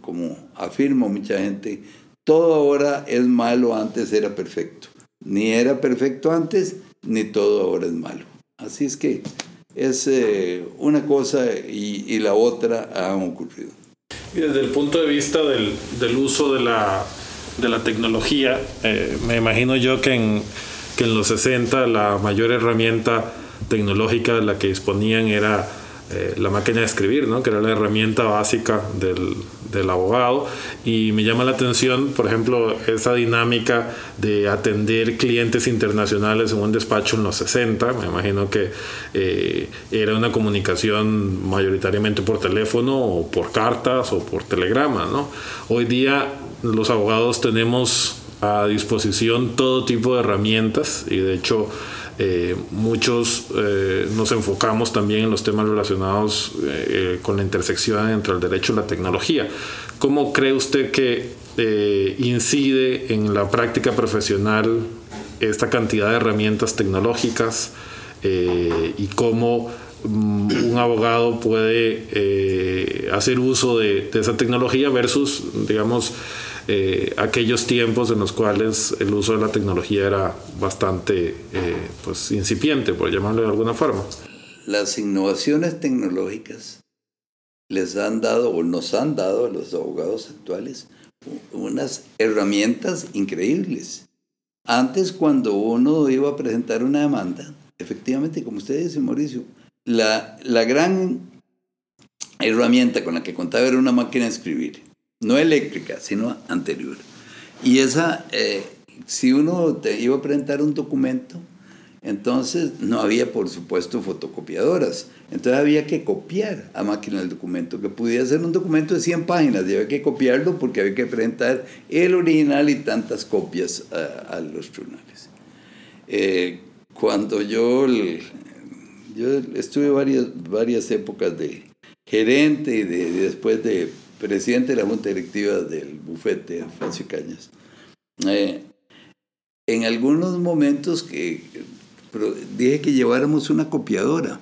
como afirma mucha gente, todo ahora es malo, antes era perfecto. Ni era perfecto antes, ni todo ahora es malo. Así es que es eh, una cosa y, la otra han ocurrido. Y desde el punto de vista del, del uso de la, de la tecnología, eh, me imagino yo que en, que en los 60 la mayor herramienta tecnológica de la que disponían era eh, la máquina de escribir, ¿no? que era la herramienta básica del, del, abogado. Y me llama la atención, por ejemplo, esa dinámica de atender clientes internacionales en un despacho en los 60. Me imagino que eh, era una comunicación mayoritariamente por teléfono o por cartas o por telegrama. ¿no? Hoy día los abogados tenemos a disposición todo tipo de herramientas y de hecho eh, muchos eh, nos enfocamos también en los temas relacionados eh, con la intersección entre el derecho y la tecnología. ¿Cómo cree usted que incide en la práctica profesional esta cantidad de herramientas tecnológicas y cómo mm, un abogado puede hacer uso de, de, esa tecnología versus, digamos, eh, aquellos tiempos en los cuales el uso de la tecnología era bastante eh, pues, incipiente, por llamarlo de alguna forma. Las innovaciones tecnológicas les han dado o nos han dado a los abogados actuales unas herramientas increíbles. Antes, cuando uno iba a presentar una demanda, efectivamente, como usted dice, Mauricio, la, la gran herramienta con la que contaba era una máquina de escribir no eléctrica, sino anterior. Y esa, eh, si uno te iba a presentar un documento, entonces no había, por supuesto, fotocopiadoras. Entonces había que copiar a máquina el documento, que pudiera ser un documento de 100 páginas, y había que copiarlo porque había que presentar el original y tantas copias a, los tribunales. Eh, cuando yo, yo estuve varias, varias épocas de gerente y de, después de presidente de la Junta Directiva del bufete, Francio Cañas, eh, en algunos momentos que dije que lleváramos una copiadora.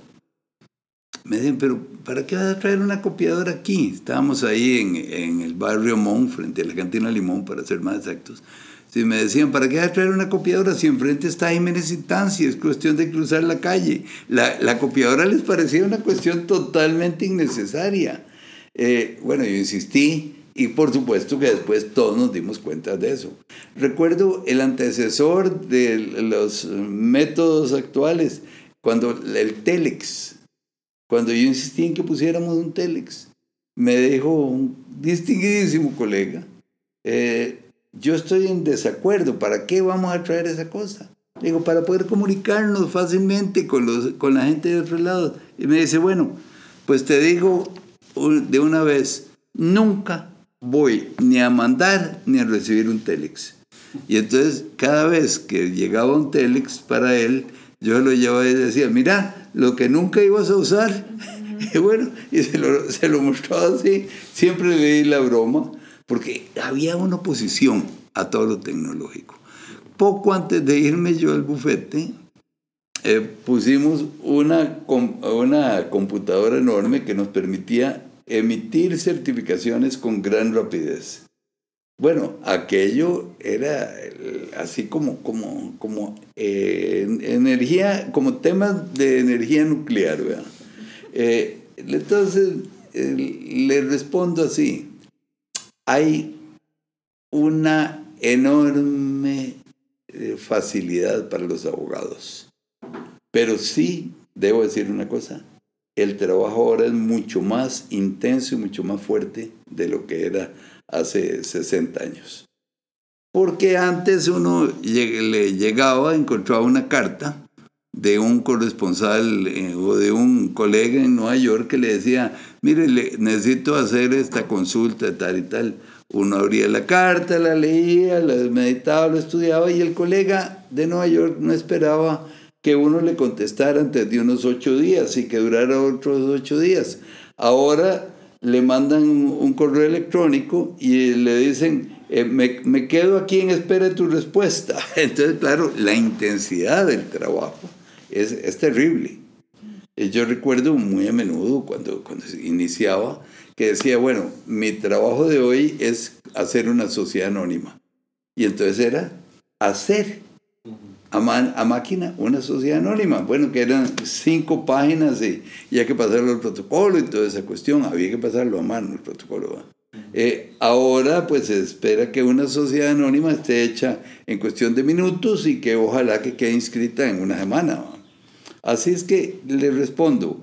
Me dicen, pero ¿para qué vas a traer una copiadora aquí? Estábamos ahí en, en el barrio Mon, frente a la cantina Limón, para ser más exactos. Si me decían, ¿para qué vas a traer una copiadora si enfrente está Jiménez y Tansi? Es cuestión de cruzar la calle. La, la copiadora les parecía una cuestión totalmente innecesaria. Eh, bueno, yo insistí y por supuesto que después todos nos dimos cuenta de eso. Recuerdo el antecesor de los métodos actuales, cuando el Telex, cuando yo insistí en que pusiéramos un Telex, me dijo un distinguidísimo colega, eh, yo estoy en desacuerdo, ¿para qué vamos a traer esa cosa? Digo, para poder comunicarnos fácilmente con, los, con la gente de otro lado. Y me dice, bueno, pues te digo de una vez, nunca voy ni a mandar ni a recibir un telex. Y entonces cada vez que llegaba un telex para él, yo lo llevaba y decía, mira, lo que nunca ibas a usar. Y bueno, y se lo, se lo mostraba así, siempre le di la broma, porque había una oposición a todo lo tecnológico. Poco antes de irme yo al bufete, eh, pusimos una, una computadora enorme que nos permitía emitir certificaciones con gran rapidez. Bueno, aquello era así como, como, como eh, energía, como temas de energía nuclear, eh, entonces, le respondo así, hay una enorme facilidad para los abogados. Pero sí, debo decir una cosa, el trabajo ahora es mucho más intenso y mucho más fuerte de lo que era hace 60 años. Porque antes uno le llegaba, encontraba una carta de un corresponsal eh, o de un colega en Nueva York que le decía, mire, necesito hacer esta consulta tal y tal. Uno abría la carta, la leía, la meditaba, lo estudiaba y el colega de Nueva York no esperaba que uno le contestara antes de unos ocho días y que durara otros ocho días. Ahora le mandan un correo electrónico y le dicen, eh, me, me, quedo aquí en espera de tu respuesta. Entonces, claro, la intensidad del trabajo es, es terrible. Yo recuerdo muy a menudo cuando, cuando iniciaba que decía, bueno, mi trabajo de hoy es hacer una sociedad anónima. Y entonces era hacer a, máquina una sociedad anónima. Bueno, que eran cinco páginas y, y hay que pasarlo al protocolo y toda esa cuestión. Había que pasarlo a mano el protocolo. Eh, ahora pues se espera que una sociedad anónima esté hecha en cuestión de minutos y que ojalá que quede inscrita en una semana. Así es que le respondo,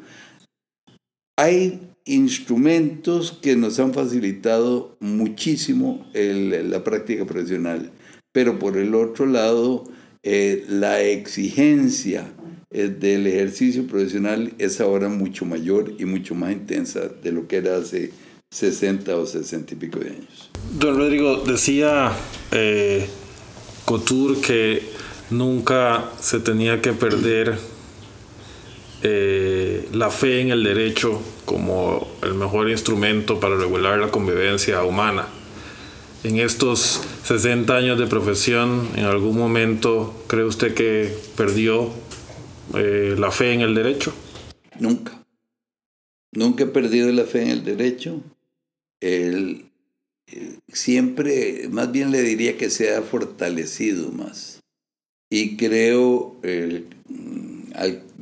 hay instrumentos que nos han facilitado muchísimo la práctica profesional, pero por el otro lado, eh, la exigencia eh, del ejercicio profesional es ahora mucho mayor y mucho más intensa de lo que era hace 60 o 60 y pico de años. Don Rodrigo, decía eh, Couture que nunca se tenía que perder eh, la fe en el derecho como el mejor instrumento para regular la convivencia humana. En estos 60 años de profesión, ¿en algún momento cree usted que perdió eh, la fe en el derecho? Nunca. Nunca he perdido la fe en el derecho. El, eh, siempre, más bien le diría que se ha fortalecido más. Y creo,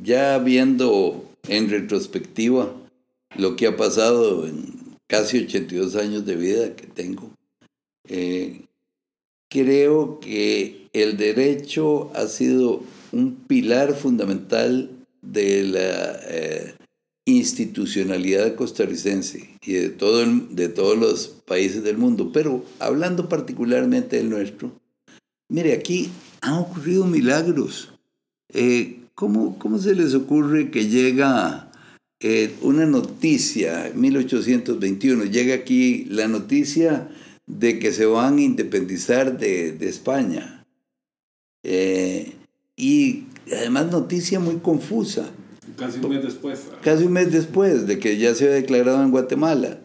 ya viendo en retrospectiva lo que ha pasado en casi 82 años de vida que tengo, eh, creo que el derecho ha sido un pilar fundamental de la eh, institucionalidad costarricense y de, todo de todos los países del mundo, pero hablando particularmente del nuestro, mire, aquí han ocurrido milagros. Eh, ¿cómo, ¿Cómo se les ocurre que llega una noticia, en 1821, llega aquí la noticia de que se van a independizar de, de España? Eh, y además noticia muy confusa Casi un mes después. Casi un mes después de que ya se había declarado en Guatemala.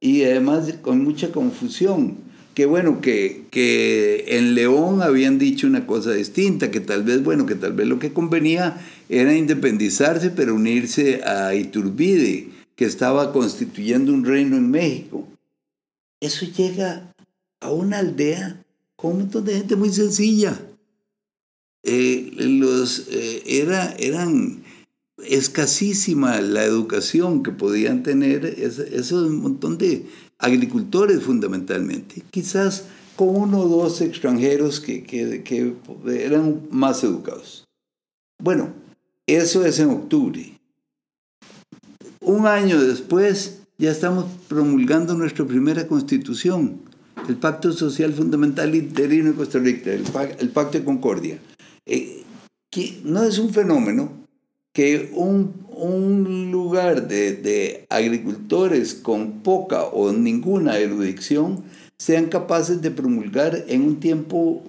Y además con mucha confusión. Que bueno, que, que en León habían dicho una cosa distinta, que tal vez, bueno, que tal vez lo que convenía era independizarse, pero unirse a Iturbide, que estaba constituyendo un reino en México. Eso llega a una aldea con un montón de gente muy sencilla. Eh, los, eh, era, eran escasísima la educación que podían tener esos montón de agricultores fundamentalmente, quizás con uno o dos extranjeros que, que, que eran más educados. Bueno, eso es en octubre. Un año después ya estamos promulgando nuestra primera constitución, el Pacto Social Fundamental Interino de Costa Rica, el, Pacto de Concordia, eh, que no es un fenómeno, que un, lugar de, agricultores con poca o ninguna erudición sean capaces de promulgar en un tiempo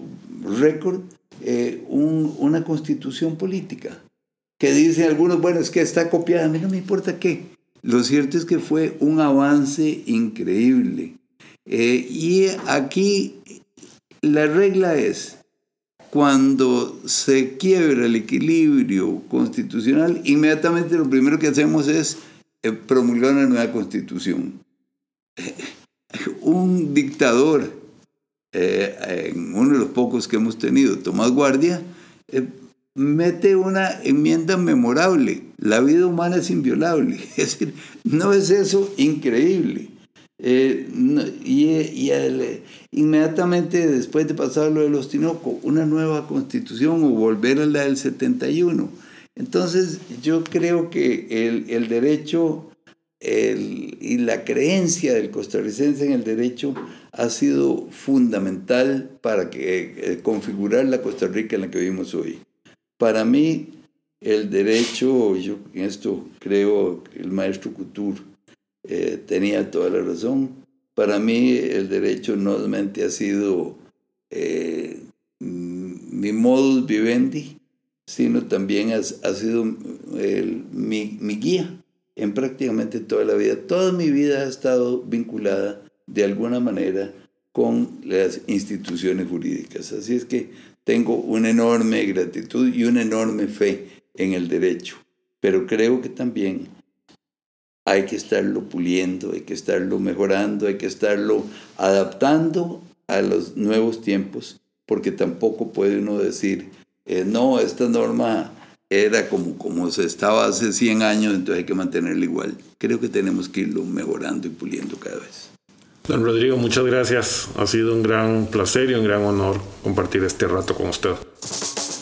récord eh, un, una constitución política. Que dicen algunos, bueno, es que está copiada, a mí no me importa qué. Lo cierto es que fue un avance increíble. Eh, y aquí la regla es, cuando se quiebra el equilibrio constitucional, inmediatamente lo primero que hacemos es eh, promulgar una nueva constitución. Un dictador, eh, uno de los pocos que hemos tenido, Tomás Guardia, eh, mete una enmienda memorable. La vida humana es inviolable. Es decir, ¿no es eso increíble? Eh, y, inmediatamente después de pasar lo de los Tinoco, una nueva constitución o volver a la del 71. Entonces yo creo que el, el derecho el, y la creencia del costarricense en el derecho ha sido fundamental para que, eh, configurar la Costa Rica en la que vivimos hoy. Para mí, el derecho, yo en esto creo el maestro Couture eh, tenía toda la razón. Para mí el derecho no solamente ha sido eh, mi modus vivendi, sino también ha, ha sido mi, mi, guía en prácticamente toda la vida. Toda mi vida ha estado vinculada de alguna manera con las instituciones jurídicas. Así es que tengo una enorme gratitud y una enorme fe en el derecho, pero creo que también hay que estarlo puliendo, hay que estarlo mejorando, hay que estarlo adaptando a los nuevos tiempos, porque tampoco puede uno decir, eh, no, esta norma era como, como se estaba hace 100 años, entonces hay que mantenerla igual. Creo que tenemos que irlo mejorando y puliendo cada vez. Don Rodrigo, muchas gracias. Ha sido un gran placer y un gran honor compartir este rato con usted.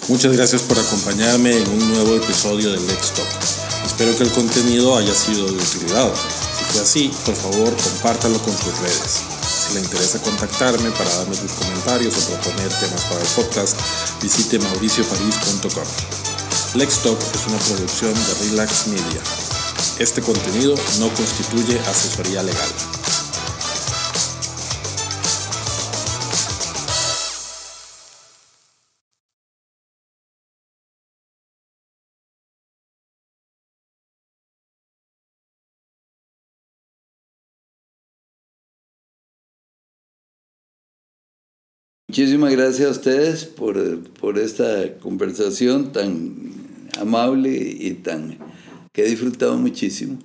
Muchas gracias por acompañarme en un nuevo episodio de Let's Talk. Espero que el contenido haya sido de utilidad. Si fue así, por favor, compártalo con sus redes. Si le interesa contactarme para darme sus comentarios o proponer temas para el podcast, visite mauricioparis.com. Lextalk es una producción de Relax Media. Este contenido no constituye asesoría legal. Muchísimas gracias a ustedes por, por esta conversación tan amable y tan que he disfrutado muchísimo.